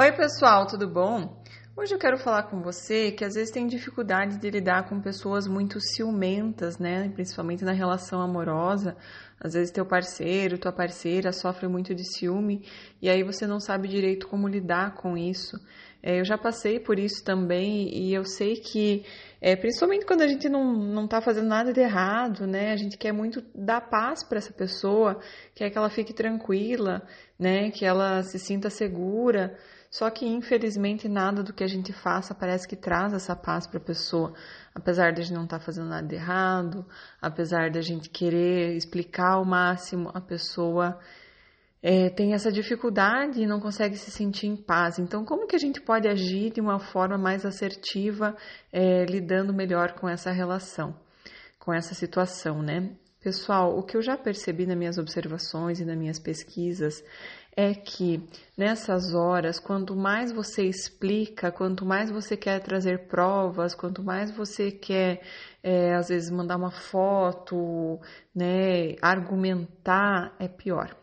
Oi, pessoal, tudo bom? Hoje eu quero falar com você que às vezes tem dificuldade de lidar com pessoas muito ciumentas, né? Principalmente na relação amorosa. Às vezes teu parceiro, tua parceira sofre muito de ciúme e aí você não sabe direito como lidar com isso. É, eu já passei por isso também e eu sei que, é, principalmente quando a gente não, não tá fazendo nada de errado, né? A gente quer muito dar paz para essa pessoa, quer que ela fique tranquila, né? Que ela se sinta segura. Só que, infelizmente, nada do que a gente faça parece que traz essa paz para a pessoa. Apesar de a gente não estar tá fazendo nada de errado, apesar de a gente querer explicar ao máximo, a pessoa é, tem essa dificuldade e não consegue se sentir em paz. Então, como que a gente pode agir de uma forma mais assertiva, é, lidando melhor com essa relação, com essa situação, né? Pessoal, o que eu já percebi nas minhas observações e nas minhas pesquisas é que nessas horas, quanto mais você explica, quanto mais você quer trazer provas, quanto mais você quer, é, às vezes, mandar uma foto, né, argumentar, é pior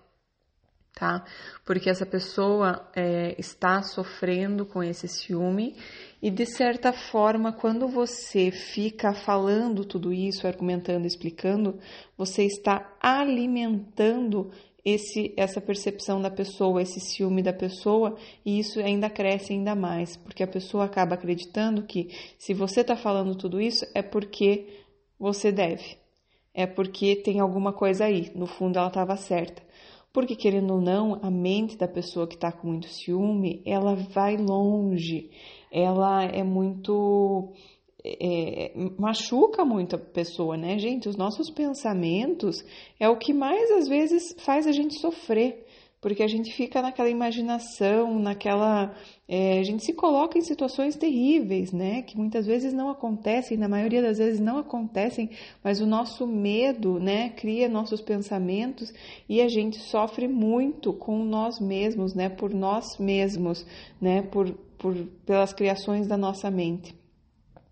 tá? Porque essa pessoa é, está sofrendo com esse ciúme e, de certa forma, quando você fica falando tudo isso, argumentando, explicando, você está alimentando esse, essa percepção da pessoa, esse ciúme da pessoa, e isso ainda cresce ainda mais, porque a pessoa acaba acreditando que se você está falando tudo isso é porque você deve, é porque tem alguma coisa aí, no fundo ela estava certa. Porque, querendo ou não, a mente da pessoa que está com muito ciúme, ela vai longe, ela é muito. É, machuca muito a pessoa, né, gente? Os nossos pensamentos é o que mais às vezes faz a gente sofrer porque a gente fica naquela imaginação, naquela. É, a gente se coloca em situações terríveis, né? Que muitas vezes não acontecem, na maioria das vezes não acontecem, mas o nosso medo, né, cria nossos pensamentos e a gente sofre muito com nós mesmos, né? Por nós mesmos, né? Por, por, pelas criações da nossa mente.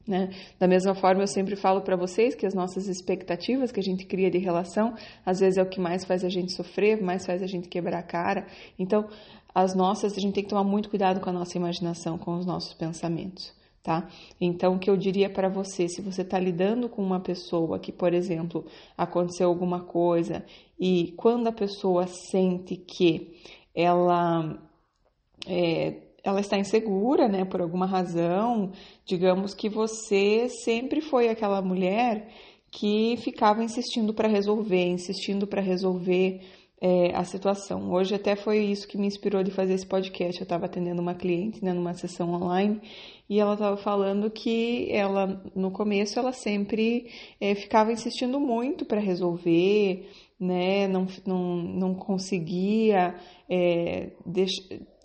Né? Da mesma forma, eu sempre falo para vocês que as nossas expectativas que a gente cria de relação, às vezes é o que mais faz a gente sofrer, mais faz a gente quebrar a cara. Então, as nossas, a gente tem que tomar muito cuidado com a nossa imaginação, com os nossos pensamentos. Tá? Então, o que eu diria para você, se você está lidando com uma pessoa que, por exemplo, aconteceu alguma coisa e quando a pessoa sente que ela é, ela está insegura, né, por alguma razão, digamos que você sempre foi aquela mulher que ficava insistindo para resolver, insistindo para resolver é, a situação. Hoje até foi isso que me inspirou de fazer esse podcast. Eu estava atendendo uma cliente, né, numa sessão online, e ela estava falando que ela, no começo, ela sempre é, ficava insistindo muito para resolver, né, não, não, não conseguia é,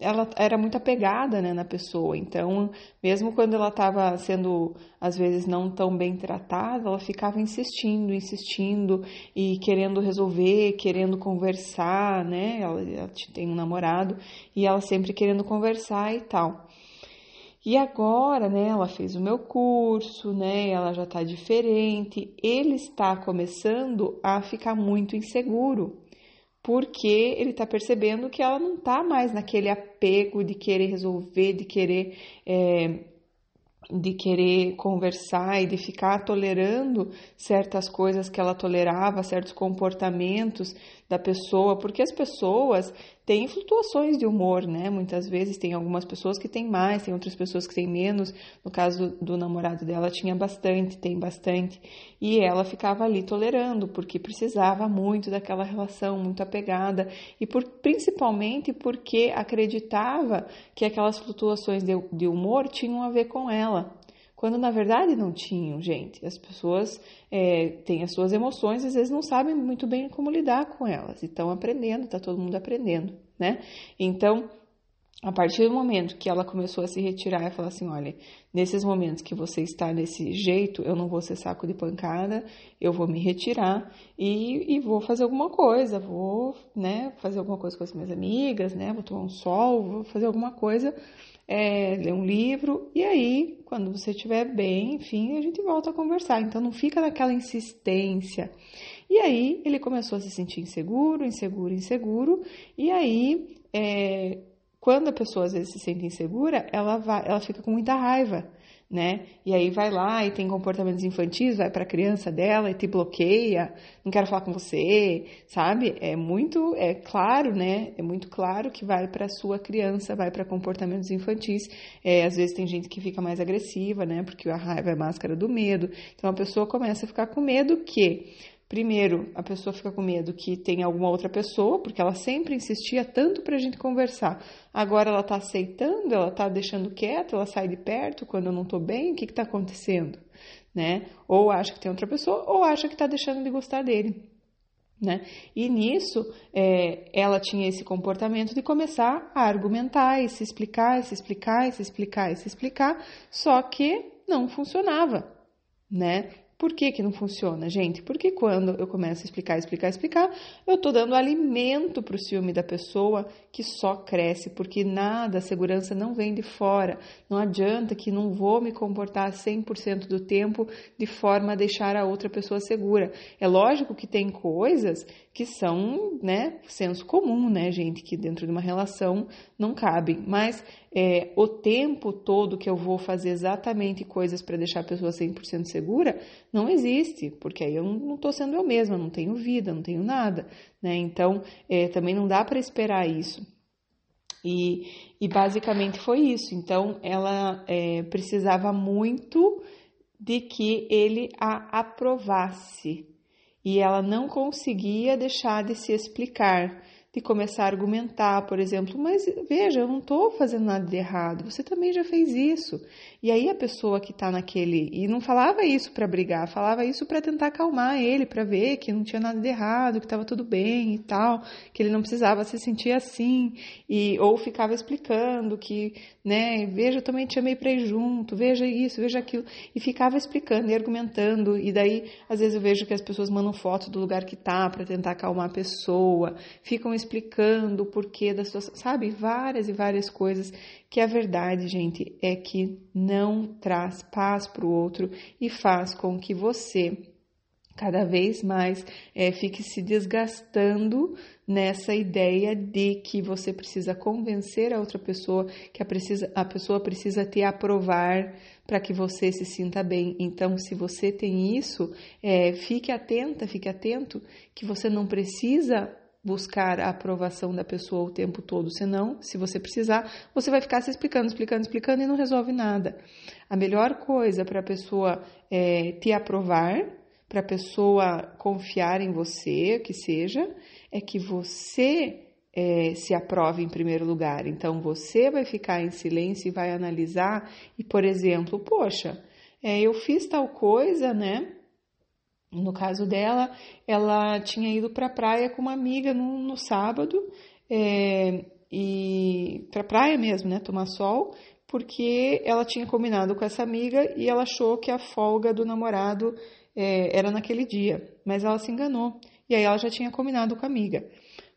ela era muito apegada né, na pessoa, então, mesmo quando ela estava sendo, às vezes, não tão bem tratada, ela ficava insistindo, insistindo e querendo resolver, querendo conversar, né? Ela, ela tem um namorado e ela sempre querendo conversar e tal. E agora, né, ela fez o meu curso, né, ela já está diferente, ele está começando a ficar muito inseguro, porque ele está percebendo que ela não está mais naquele apego de querer resolver, de querer é, de querer conversar e de ficar tolerando certas coisas que ela tolerava, certos comportamentos da pessoa, porque as pessoas têm flutuações de humor, né? Muitas vezes tem algumas pessoas que têm mais, tem outras pessoas que têm menos. No caso do namorado dela, tinha bastante, tem bastante. E ela ficava ali tolerando, porque precisava muito daquela relação, muito apegada, e por, principalmente porque acreditava que aquelas flutuações de, de humor tinham a ver com ela quando na verdade não tinham, gente. As pessoas é, têm as suas emoções às vezes não sabem muito bem como lidar com elas. E estão aprendendo, está todo mundo aprendendo, né? Então, a partir do momento que ela começou a se retirar e falar assim: olha, nesses momentos que você está desse jeito, eu não vou ser saco de pancada, eu vou me retirar e, e vou fazer alguma coisa, vou né, fazer alguma coisa com as minhas amigas, né, vou tomar um sol, vou fazer alguma coisa é, ler um livro, e aí, quando você estiver bem, enfim, a gente volta a conversar. Então não fica naquela insistência. E aí ele começou a se sentir inseguro, inseguro, inseguro, e aí é, quando a pessoa às vezes se sente insegura, ela vai, ela fica com muita raiva né? E aí vai lá e tem comportamentos infantis, vai para a criança dela e te bloqueia, não quero falar com você, sabe? É muito, é claro, né? É muito claro que vai para sua criança, vai para comportamentos infantis. É, às vezes tem gente que fica mais agressiva, né? Porque a raiva é máscara do medo. Então a pessoa começa a ficar com medo que Primeiro, a pessoa fica com medo que tenha alguma outra pessoa, porque ela sempre insistia tanto para a gente conversar. Agora ela está aceitando, ela está deixando quieto, ela sai de perto quando eu não estou bem, o que está acontecendo? Né? Ou acha que tem outra pessoa, ou acha que está deixando de gostar dele. Né? E nisso, é, ela tinha esse comportamento de começar a argumentar e se explicar, e se explicar, e se explicar, e se explicar, só que não funcionava, né? Por que, que não funciona, gente? Porque quando eu começo a explicar, explicar, explicar, eu estou dando alimento para o ciúme da pessoa que só cresce, porque nada, a segurança não vem de fora. Não adianta que não vou me comportar 100% do tempo de forma a deixar a outra pessoa segura. É lógico que tem coisas que são, né, senso comum, né, gente, que dentro de uma relação não cabem, mas é, o tempo todo que eu vou fazer exatamente coisas para deixar a pessoa 100% segura, não existe, porque aí eu não estou sendo eu mesma, não tenho vida, não tenho nada, né? Então, é, também não dá para esperar isso. E, e, basicamente foi isso. Então, ela é, precisava muito de que ele a aprovasse. E ela não conseguia deixar de se explicar de começar a argumentar, por exemplo, mas veja, eu não estou fazendo nada de errado, você também já fez isso. E aí a pessoa que está naquele. E não falava isso para brigar, falava isso para tentar acalmar ele, para ver que não tinha nada de errado, que estava tudo bem e tal, que ele não precisava se sentir assim, e ou ficava explicando que, né, veja, eu também te amei para ir junto, veja isso, veja aquilo, e ficava explicando e argumentando, e daí às vezes eu vejo que as pessoas mandam foto do lugar que tá para tentar acalmar a pessoa, ficam explicando o porquê da situação, sabe, várias e várias coisas que a verdade, gente, é que não traz paz para o outro e faz com que você cada vez mais é, fique se desgastando nessa ideia de que você precisa convencer a outra pessoa que a, precisa, a pessoa precisa te aprovar para que você se sinta bem. Então, se você tem isso, é, fique atenta, fique atento que você não precisa buscar a aprovação da pessoa o tempo todo, senão, se você precisar, você vai ficar se explicando, explicando, explicando e não resolve nada. A melhor coisa para a pessoa é, te aprovar, para a pessoa confiar em você, que seja, é que você é, se aprove em primeiro lugar. Então, você vai ficar em silêncio e vai analisar e, por exemplo, poxa, é, eu fiz tal coisa, né? No caso dela, ela tinha ido para a praia com uma amiga no, no sábado, é, e para a praia mesmo, né, tomar sol, porque ela tinha combinado com essa amiga e ela achou que a folga do namorado é, era naquele dia, mas ela se enganou. E aí ela já tinha combinado com a amiga.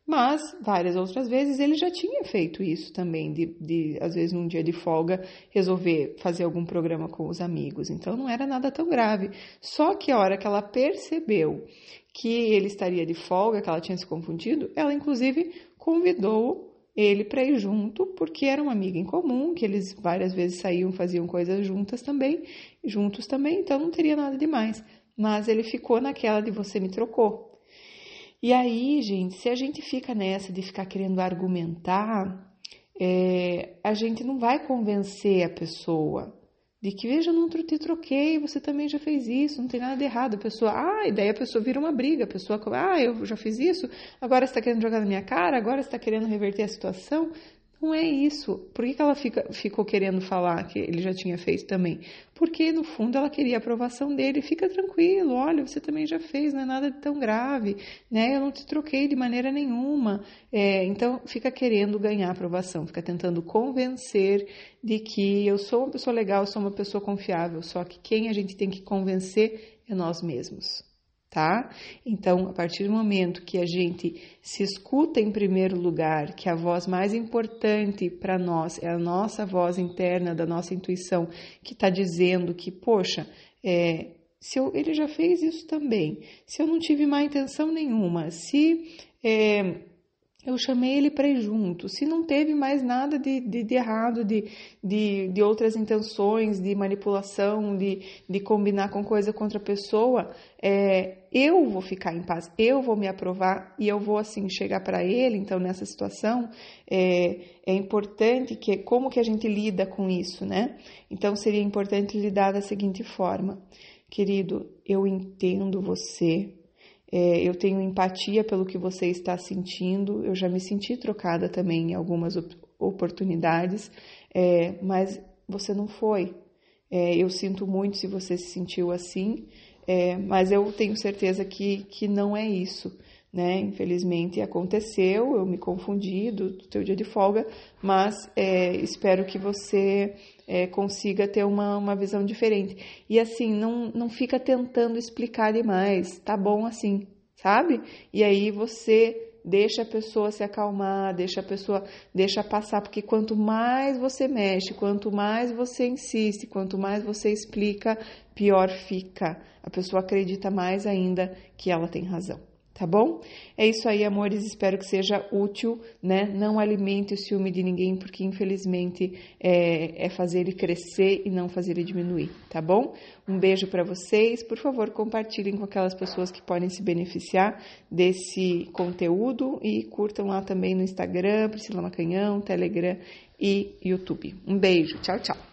Mas, várias outras vezes, ele já tinha feito isso também, de, de, às vezes num dia de folga, resolver fazer algum programa com os amigos. Então, não era nada tão grave. Só que a hora que ela percebeu que ele estaria de folga, que ela tinha se confundido, ela, inclusive, convidou ele para ir junto, porque era uma amiga em comum, que eles várias vezes saíam, faziam coisas juntas também, juntos também, então não teria nada demais. Mas ele ficou naquela de você me trocou. E aí, gente, se a gente fica nessa de ficar querendo argumentar, é, a gente não vai convencer a pessoa de que, veja, não te troquei, você também já fez isso, não tem nada de errado. A pessoa, ah, e daí a pessoa vira uma briga, a pessoa, ah, eu já fiz isso, agora está querendo jogar na minha cara, agora está querendo reverter a situação. Não é isso. Por que, que ela fica, ficou querendo falar que ele já tinha feito também? Porque, no fundo, ela queria a aprovação dele. Fica tranquilo, olha, você também já fez, não é nada tão grave, né? Eu não te troquei de maneira nenhuma. É, então, fica querendo ganhar aprovação, fica tentando convencer de que eu sou uma pessoa legal, eu sou uma pessoa confiável. Só que quem a gente tem que convencer é nós mesmos tá? Então, a partir do momento que a gente se escuta em primeiro lugar, que a voz mais importante para nós é a nossa voz interna, da nossa intuição, que está dizendo que, poxa, é, se eu, ele já fez isso também, se eu não tive má intenção nenhuma, se é, eu chamei ele para ir junto. Se não teve mais nada de, de, de errado, de, de, de, outras intenções, de manipulação, de, de combinar com coisa contra a pessoa, é, eu vou ficar em paz, eu vou me aprovar e eu vou assim chegar para ele. Então, nessa situação, é, é importante que como que a gente lida com isso, né? Então, seria importante lidar da seguinte forma, querido, eu entendo você é, eu tenho empatia pelo que você está sentindo. Eu já me senti trocada também em algumas oportunidades, é, mas você não foi. É, eu sinto muito se você se sentiu assim, é, mas eu tenho certeza que, que não é isso. Né? Infelizmente aconteceu, eu me confundi do, do teu dia de folga, mas é, espero que você é, consiga ter uma, uma visão diferente. E assim, não, não fica tentando explicar demais, tá bom assim, sabe? E aí você deixa a pessoa se acalmar, deixa a pessoa, deixa passar, porque quanto mais você mexe, quanto mais você insiste, quanto mais você explica, pior fica. A pessoa acredita mais ainda que ela tem razão tá bom? É isso aí, amores. Espero que seja útil, né? Não alimente o ciúme de ninguém, porque infelizmente é, é fazer ele crescer e não fazer ele diminuir, tá bom? Um beijo para vocês. Por favor, compartilhem com aquelas pessoas que podem se beneficiar desse conteúdo e curtam lá também no Instagram, Priscila Macanhão, Telegram e YouTube. Um beijo. Tchau, tchau.